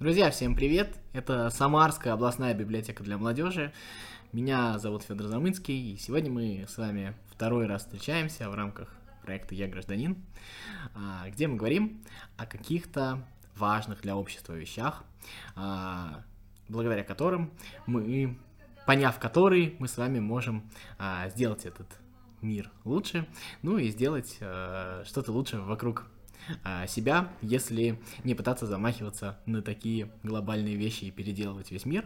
Друзья, всем привет! Это Самарская областная библиотека для молодежи. Меня зовут Федор Замынский, и сегодня мы с вами второй раз встречаемся в рамках проекта «Я гражданин», а, где мы говорим о каких-то важных для общества вещах, а, благодаря которым мы, поняв которые, мы с вами можем а, сделать этот мир лучше, ну и сделать что-то лучше вокруг себя, если не пытаться замахиваться на такие глобальные вещи и переделывать весь мир,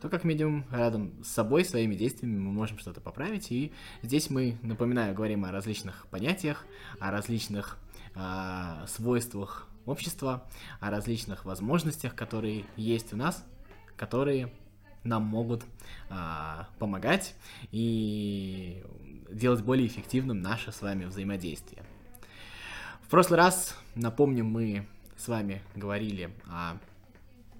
то как минимум рядом с собой, своими действиями мы можем что-то поправить. И здесь мы, напоминаю, говорим о различных понятиях, о различных э, свойствах общества, о различных возможностях, которые есть у нас, которые нам могут э, помогать и делать более эффективным наше с вами взаимодействие. В прошлый раз, напомним, мы с вами говорили о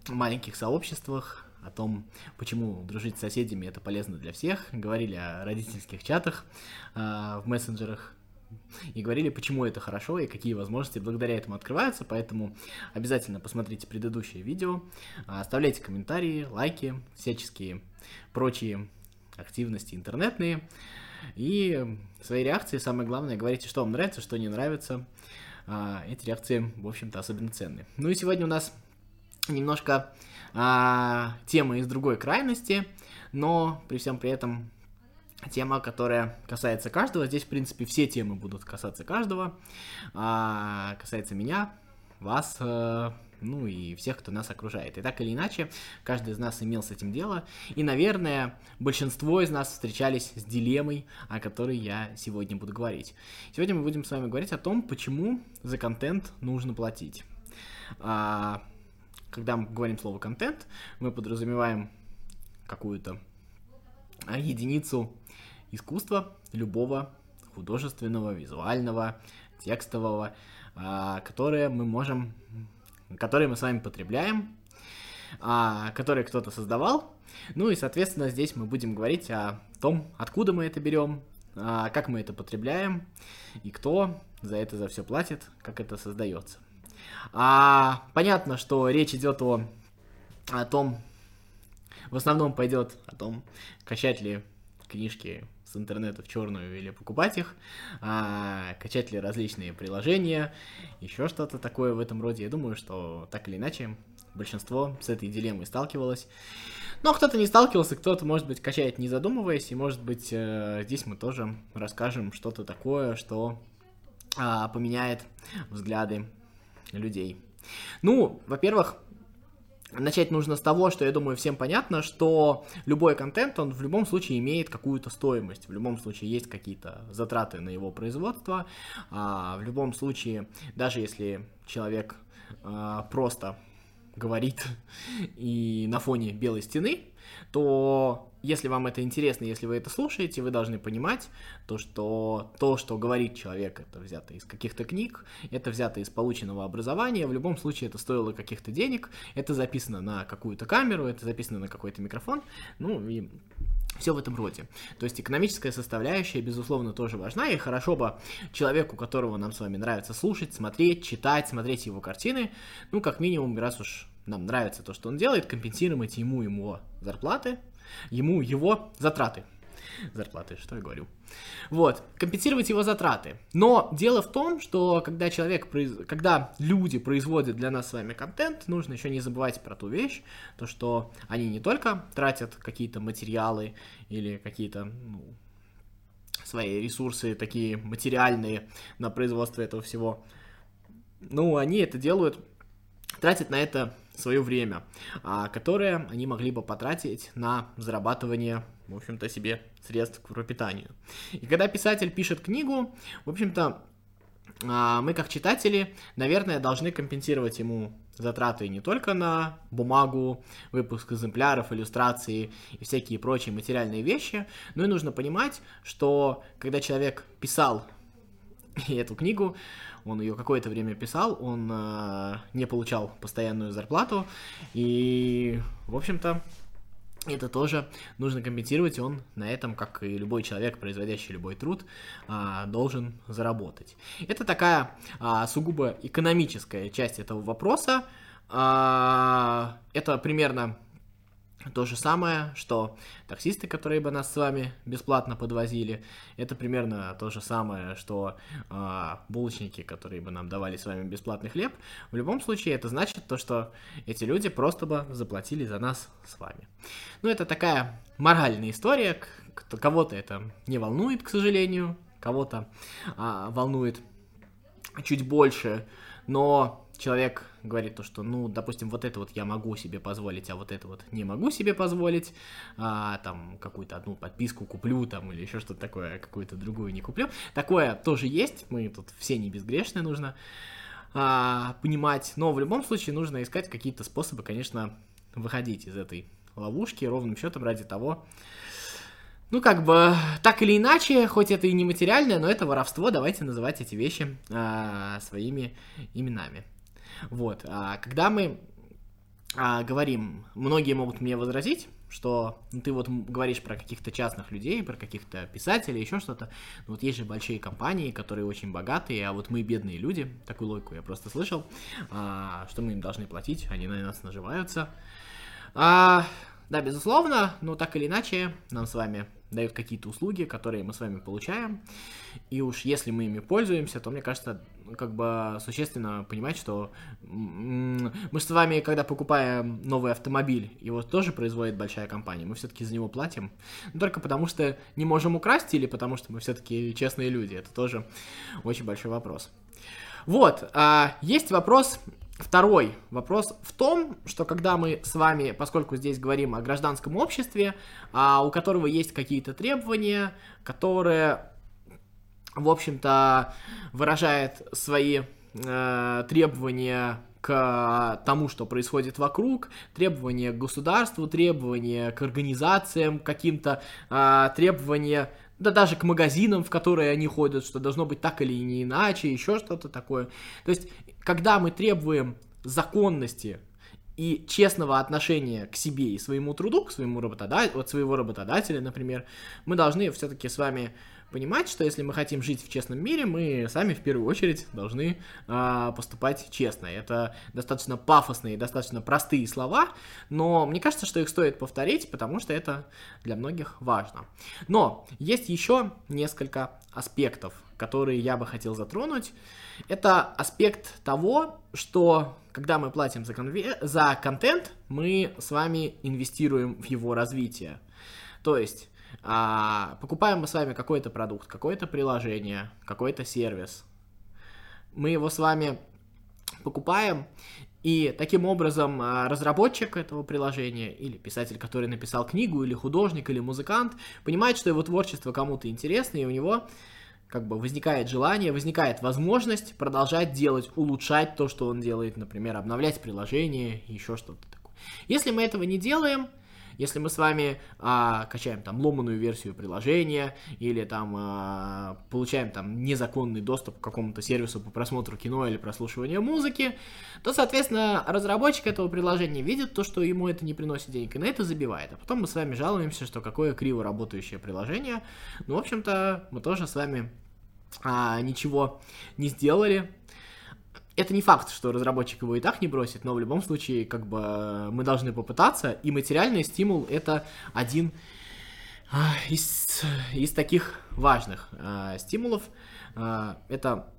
маленьких сообществах, о том, почему дружить с соседями это полезно для всех, говорили о родительских чатах э, в мессенджерах, и говорили, почему это хорошо и какие возможности благодаря этому открываются, поэтому обязательно посмотрите предыдущее видео, оставляйте комментарии, лайки, всяческие прочие активности интернетные, и свои реакции, самое главное, говорите, что вам нравится, что не нравится. А, эти реакции, в общем-то, особенно ценны. Ну и сегодня у нас немножко а, тема из другой крайности, но при всем при этом тема, которая касается каждого. Здесь, в принципе, все темы будут касаться каждого. А, касается меня, вас, э, ну и всех, кто нас окружает. И так или иначе, каждый из нас имел с этим дело, и, наверное, большинство из нас встречались с дилеммой, о которой я сегодня буду говорить. Сегодня мы будем с вами говорить о том, почему за контент нужно платить. А, когда мы говорим слово контент, мы подразумеваем какую-то единицу искусства любого художественного, визуального, текстового, а, которые мы можем которые мы с вами потребляем, а, которые кто-то создавал. Ну и, соответственно, здесь мы будем говорить о том, откуда мы это берем, а, как мы это потребляем и кто за это за все платит, как это создается. А, понятно, что речь идет о, о том, в основном пойдет о том, качать ли книжки с интернета в черную или покупать их, а, качать ли различные приложения, еще что-то такое в этом роде. Я думаю, что так или иначе большинство с этой дилеммой сталкивалось. Но кто-то не сталкивался, кто-то, может быть, качает не задумываясь, и, может быть, э, здесь мы тоже расскажем что-то такое, что а, поменяет взгляды людей. Ну, во-первых, Начать нужно с того, что я думаю всем понятно, что любой контент, он в любом случае имеет какую-то стоимость, в любом случае есть какие-то затраты на его производство, а в любом случае, даже если человек а, просто говорит и на фоне белой стены, то если вам это интересно, если вы это слушаете, вы должны понимать то, что то, что говорит человек, это взято из каких-то книг, это взято из полученного образования, в любом случае это стоило каких-то денег, это записано на какую-то камеру, это записано на какой-то микрофон, ну и все в этом роде. То есть экономическая составляющая, безусловно, тоже важна, и хорошо бы человеку, которого нам с вами нравится слушать, смотреть, читать, смотреть его картины, ну, как минимум, раз уж нам нравится то, что он делает, компенсировать ему ему зарплаты, ему его затраты. Зарплаты, что я говорю. Вот, компенсировать его затраты. Но дело в том, что когда человек, когда люди производят для нас с вами контент, нужно еще не забывать про ту вещь, то что они не только тратят какие-то материалы или какие-то ну, свои ресурсы такие материальные на производство этого всего, ну, они это делают, тратят на это свое время, а, которое они могли бы потратить на зарабатывание, в общем-то, себе средств к пропитанию. И когда писатель пишет книгу, в общем-то, а, мы как читатели, наверное, должны компенсировать ему затраты не только на бумагу, выпуск экземпляров, иллюстрации и всякие прочие материальные вещи, но и нужно понимать, что когда человек писал эту книгу, он ее какое-то время писал, он э, не получал постоянную зарплату, и, в общем-то, это тоже нужно компенсировать, и он на этом, как и любой человек, производящий любой труд, а, должен заработать. Это такая а, сугубо экономическая часть этого вопроса, это примерно то же самое, что таксисты, которые бы нас с вами бесплатно подвозили, это примерно то же самое, что э, булочники, которые бы нам давали с вами бесплатный хлеб. В любом случае, это значит то, что эти люди просто бы заплатили за нас с вами. Ну, это такая моральная история. Кого-то это не волнует, к сожалению, кого-то э, волнует чуть больше, но человек говорит то, что, ну, допустим, вот это вот я могу себе позволить, а вот это вот не могу себе позволить, а, там, какую-то одну подписку куплю, там, или еще что-то такое, а какую-то другую не куплю. Такое тоже есть, мы тут все не безгрешные, нужно а, понимать, но в любом случае нужно искать какие-то способы, конечно, выходить из этой ловушки ровным счетом ради того, ну, как бы, так или иначе, хоть это и не материальное, но это воровство, давайте называть эти вещи а, своими именами. Вот, а, когда мы а, говорим, многие могут мне возразить, что ну, ты вот говоришь про каких-то частных людей, про каких-то писателей, еще что-то. Ну, вот есть же большие компании, которые очень богатые, а вот мы бедные люди, такую логику я просто слышал, а, что мы им должны платить, они на нас наживаются. А, да, безусловно, но так или иначе, нам с вами дают какие-то услуги, которые мы с вами получаем. И уж если мы ими пользуемся, то мне кажется, как бы существенно понимать, что мы с вами, когда покупаем новый автомобиль, его тоже производит большая компания, мы все-таки за него платим. Но только потому что не можем украсть или потому что мы все-таки честные люди. Это тоже очень большой вопрос. Вот, а, есть вопрос Второй вопрос в том, что когда мы с вами, поскольку здесь говорим о гражданском обществе, а, у которого есть какие-то требования, которые, в общем-то, выражают свои э, требования к тому, что происходит вокруг, требования к государству, требования к организациям каким-то, э, требования да даже к магазинам, в которые они ходят, что должно быть так или не иначе, еще что-то такое. То есть когда мы требуем законности и честного отношения к себе и своему труду, к своему работодателю, от своего работодателя, например, мы должны все-таки с вами понимать, что если мы хотим жить в честном мире, мы сами в первую очередь должны э, поступать честно. Это достаточно пафосные, достаточно простые слова, но мне кажется, что их стоит повторить, потому что это для многих важно. Но есть еще несколько аспектов которые я бы хотел затронуть, это аспект того, что когда мы платим за, конве... за контент, мы с вами инвестируем в его развитие. То есть, а, покупаем мы с вами какой-то продукт, какое-то приложение, какой-то сервис. Мы его с вами покупаем, и таким образом а, разработчик этого приложения, или писатель, который написал книгу, или художник, или музыкант, понимает, что его творчество кому-то интересно, и у него как бы возникает желание, возникает возможность продолжать делать, улучшать то, что он делает, например, обновлять приложение, еще что-то такое. Если мы этого не делаем, если мы с вами а, качаем там ломаную версию приложения или там а, получаем там незаконный доступ к какому-то сервису по просмотру кино или прослушиванию музыки, то, соответственно, разработчик этого приложения видит то, что ему это не приносит денег, и на это забивает. А потом мы с вами жалуемся, что какое криво работающее приложение. Ну, в общем-то, мы тоже с вами а, ничего не сделали, это не факт, что разработчик его и так не бросит, но в любом случае, как бы, мы должны попытаться, и материальный стимул — это один а, из, из таких важных а, стимулов. А, это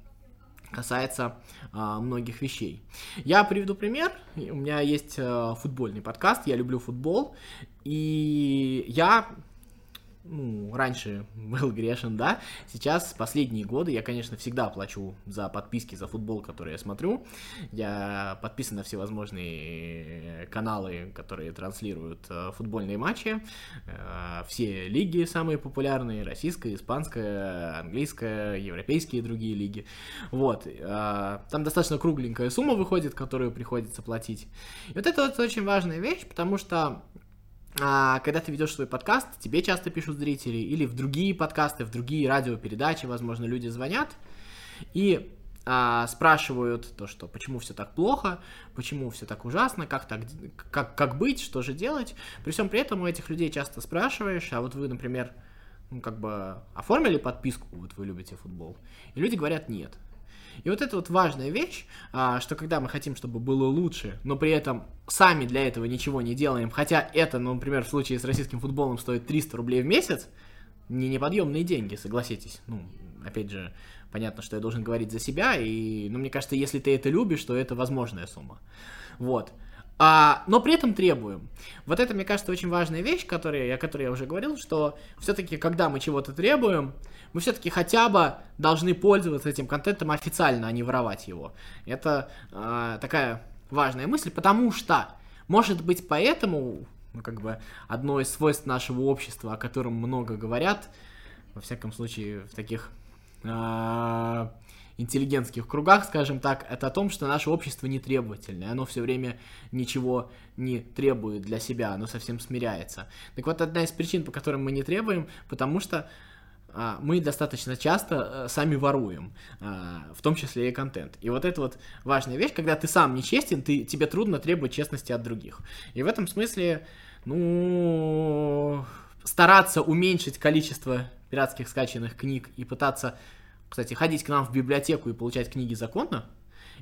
касается а, многих вещей. Я приведу пример. У меня есть а, футбольный подкаст, я люблю футбол, и я ну, раньше был грешен, да, сейчас, последние годы, я, конечно, всегда плачу за подписки за футбол, который я смотрю, я подписан на всевозможные каналы, которые транслируют э, футбольные матчи, э, все лиги самые популярные, российская, испанская, английская, европейские и другие лиги, вот, э, там достаточно кругленькая сумма выходит, которую приходится платить, и вот это вот очень важная вещь, потому что а, когда ты ведешь свой подкаст, тебе часто пишут зрители, или в другие подкасты, в другие радиопередачи, возможно, люди звонят и а, спрашивают то, что почему все так плохо, почему все так ужасно, как так, как, как быть, что же делать. При всем при этом у этих людей часто спрашиваешь, а вот вы, например, ну, как бы оформили подписку, вот вы любите футбол, и люди говорят нет. И вот это вот важная вещь, а, что когда мы хотим, чтобы было лучше, но при этом сами для этого ничего не делаем, хотя это, ну, например, в случае с российским футболом стоит 300 рублей в месяц, не неподъемные деньги, согласитесь. Ну, опять же, понятно, что я должен говорить за себя, и, ну, мне кажется, если ты это любишь, то это возможная сумма. Вот. А, но при этом требуем. Вот это, мне кажется, очень важная вещь, которая, о которой я уже говорил, что все-таки, когда мы чего-то требуем, мы все-таки хотя бы должны пользоваться этим контентом официально, а не воровать его. Это а, такая важная мысль, потому что, может быть, поэтому, ну, как бы, одно из свойств нашего общества, о котором много говорят, во всяком случае, в таких а, интеллигентских кругах, скажем так, это о том, что наше общество не требовательное, оно все время ничего не требует для себя, оно совсем смиряется. Так вот, одна из причин, по которым мы не требуем, потому что а, мы достаточно часто а, сами воруем, а, в том числе и контент. И вот это вот важная вещь, когда ты сам нечестен, ты, тебе трудно требовать честности от других. И в этом смысле, ну, стараться уменьшить количество пиратских скачанных книг и пытаться кстати, ходить к нам в библиотеку и получать книги законно,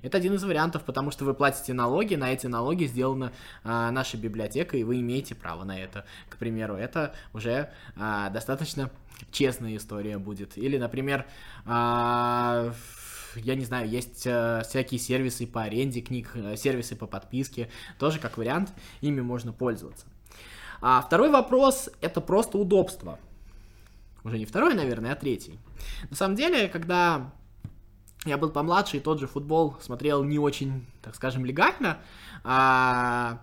это один из вариантов, потому что вы платите налоги, на эти налоги сделана а, наша библиотека, и вы имеете право на это. К примеру, это уже а, достаточно честная история будет. Или, например, а, я не знаю, есть а, всякие сервисы по аренде книг, э, сервисы по подписке, тоже как вариант, ими можно пользоваться. А второй вопрос это просто удобство уже не второй, наверное, а третий. На самом деле, когда я был помладше и тот же футбол смотрел не очень, так скажем, легально, а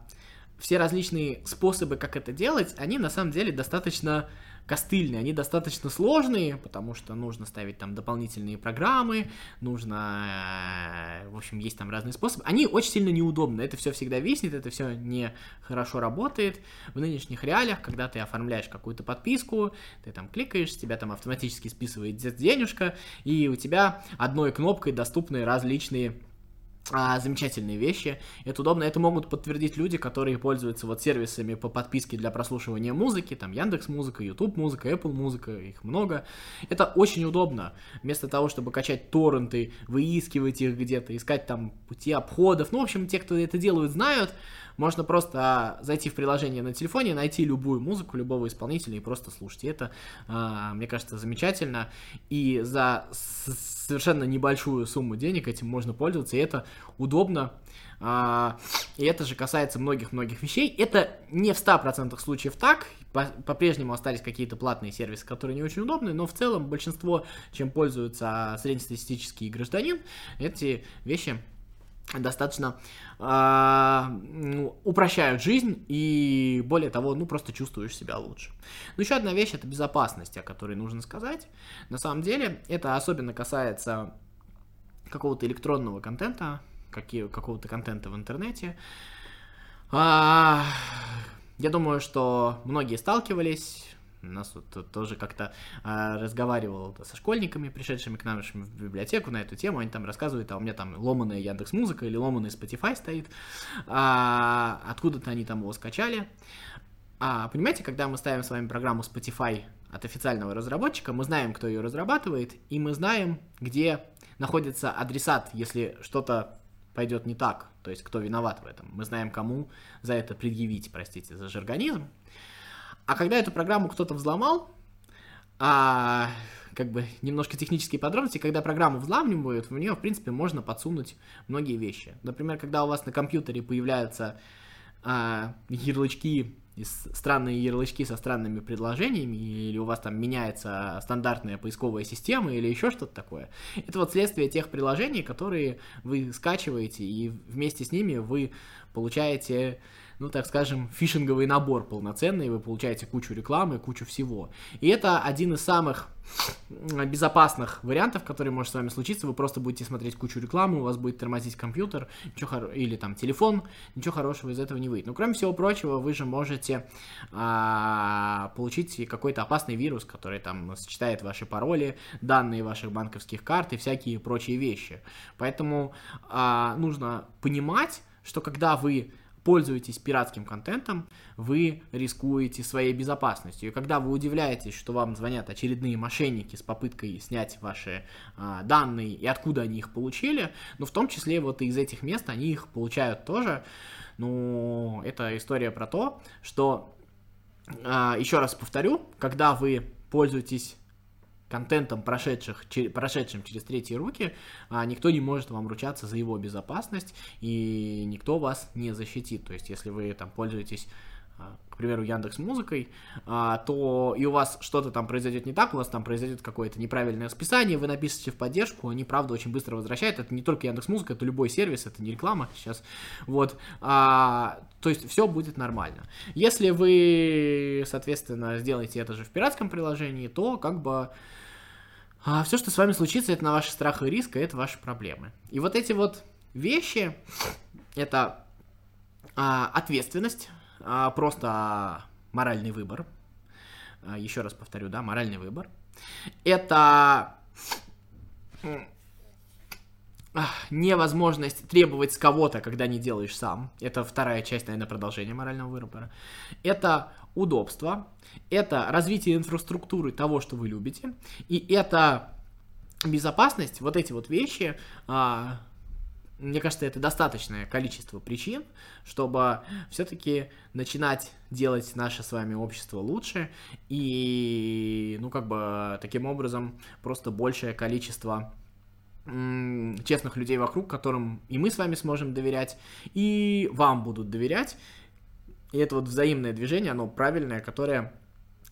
все различные способы, как это делать, они на самом деле достаточно костыльные, они достаточно сложные, потому что нужно ставить там дополнительные программы, нужно, э, в общем, есть там разные способы. Они очень сильно неудобны, это все всегда виснет, это все не хорошо работает. В нынешних реалиях, когда ты оформляешь какую-то подписку, ты там кликаешь, тебя там автоматически списывает денежка, и у тебя одной кнопкой доступны различные а, замечательные вещи. Это удобно. Это могут подтвердить люди, которые пользуются вот сервисами по подписке для прослушивания музыки, там Яндекс Музыка, YouTube Музыка, Apple Музыка, их много. Это очень удобно. Вместо того, чтобы качать торренты, выискивать их где-то, искать там пути обходов. Ну, в общем, те, кто это делают, знают. Можно просто а, зайти в приложение на телефоне, найти любую музыку, любого исполнителя и просто слушать. И это, а, мне кажется, замечательно. И за совершенно небольшую сумму денег этим можно пользоваться, и это удобно. А, и это же касается многих-многих вещей. Это не в 100% случаев так. По-прежнему остались какие-то платные сервисы, которые не очень удобны, но в целом большинство, чем пользуется среднестатистический гражданин, эти вещи достаточно э, упрощают жизнь и более того, ну просто чувствуешь себя лучше. Но еще одна вещь это безопасность, о которой нужно сказать. На самом деле это особенно касается какого-то электронного контента, какого-то контента в интернете. А, я думаю, что многие сталкивались у нас вот тоже как-то а, разговаривал со школьниками, пришедшими к нам в библиотеку на эту тему. Они там рассказывают, а у меня там ломаная Яндекс Музыка или ломаный Spotify стоит. А, откуда-то они там его скачали. А, понимаете, когда мы ставим с вами программу Spotify от официального разработчика, мы знаем, кто ее разрабатывает, и мы знаем, где находится адресат, если что-то пойдет не так, то есть кто виноват в этом. Мы знаем, кому за это предъявить, простите, за жаргонизм. А когда эту программу кто-то взломал, а, как бы немножко технические подробности, когда программу взламывают, в нее, в принципе, можно подсунуть многие вещи. Например, когда у вас на компьютере появляются а, ярлычки, странные ярлычки со странными предложениями, или у вас там меняется стандартная поисковая система, или еще что-то такое. Это вот следствие тех приложений, которые вы скачиваете, и вместе с ними вы получаете ну, так скажем, фишинговый набор полноценный, вы получаете кучу рекламы, кучу всего. И это один из самых безопасных вариантов, который может с вами случиться. Вы просто будете смотреть кучу рекламы, у вас будет тормозить компьютер ничего хор... или там телефон, ничего хорошего из этого не выйдет. Но кроме всего прочего, вы же можете а, получить какой-то опасный вирус, который там сочетает ваши пароли, данные ваших банковских карт и всякие прочие вещи. Поэтому а, нужно понимать, что когда вы пользуетесь пиратским контентом, вы рискуете своей безопасностью. И когда вы удивляетесь, что вам звонят очередные мошенники с попыткой снять ваши а, данные и откуда они их получили, ну, в том числе вот из этих мест они их получают тоже. Ну, это история про то, что, а, еще раз повторю, когда вы пользуетесь контентом, прошедших, чер, прошедшим через третьи руки, а, никто не может вам ручаться за его безопасность, и никто вас не защитит. То есть, если вы там пользуетесь а, к примеру, Яндекс Музыкой, а, то и у вас что-то там произойдет не так, у вас там произойдет какое-то неправильное списание, вы напишите в поддержку, они, правда, очень быстро возвращают. Это не только Яндекс Музыка, это любой сервис, это не реклама сейчас. Вот. А, то есть все будет нормально. Если вы, соответственно, сделаете это же в пиратском приложении, то как бы а, все, что с вами случится, это на ваши страхи и риски, это ваши проблемы. И вот эти вот вещи, это а, ответственность, а, просто моральный выбор. А, еще раз повторю, да, моральный выбор. Это невозможность требовать с кого-то, когда не делаешь сам. Это вторая часть, наверное, продолжения морального выбора. Это удобство, это развитие инфраструктуры того, что вы любите, и это безопасность, вот эти вот вещи, а, мне кажется, это достаточное количество причин, чтобы все-таки начинать делать наше с вами общество лучше и, ну, как бы, таким образом просто большее количество честных людей вокруг, которым и мы с вами сможем доверять, и вам будут доверять. И это вот взаимное движение, оно правильное, которое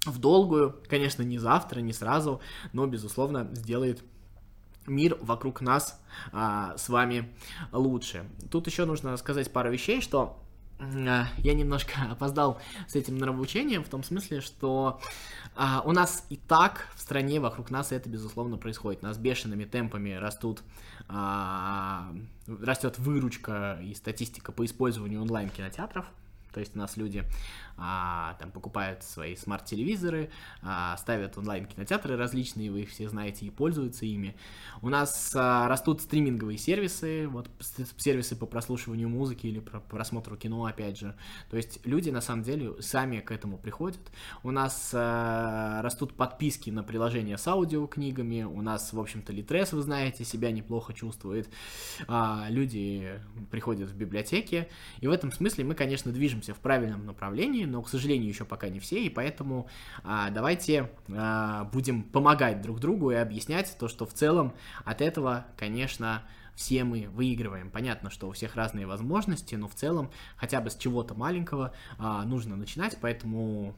в долгую, конечно, не завтра, не сразу, но, безусловно, сделает мир вокруг нас а, с вами лучше. Тут еще нужно сказать пару вещей, что я немножко опоздал с этим нравоучением, в том смысле, что а, у нас и так в стране вокруг нас это, безусловно, происходит. У нас бешеными темпами растут, а, растет выручка и статистика по использованию онлайн-кинотеатров. То есть у нас люди а, там покупают свои смарт-телевизоры, а, ставят онлайн-кинотеатры различные, вы их все знаете и пользуются ими. У нас а, растут стриминговые сервисы, вот сервисы по прослушиванию музыки или по просмотру кино, опять же. То есть люди на самом деле сами к этому приходят. У нас а, растут подписки на приложения с аудиокнигами, у нас, в общем-то, Литрес, вы знаете, себя неплохо чувствует. А, люди приходят в библиотеки, и в этом смысле мы, конечно, движемся в правильном направлении, но, к сожалению, еще пока не все, и поэтому а, давайте а, будем помогать друг другу и объяснять то, что в целом от этого, конечно, все мы выигрываем. Понятно, что у всех разные возможности, но в целом хотя бы с чего-то маленького а, нужно начинать, поэтому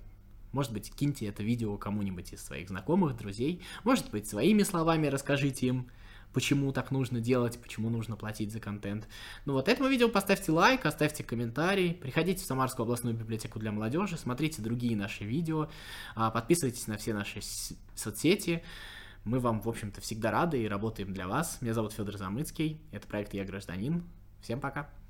может быть, киньте это видео кому-нибудь из своих знакомых, друзей. Может быть, своими словами расскажите им, почему так нужно делать, почему нужно платить за контент. Ну вот этому видео поставьте лайк, оставьте комментарий, приходите в Самарскую областную библиотеку для молодежи, смотрите другие наши видео, а, подписывайтесь на все наши соцсети. Мы вам, в общем-то, всегда рады и работаем для вас. Меня зовут Федор Замыцкий, это проект «Я гражданин». Всем пока!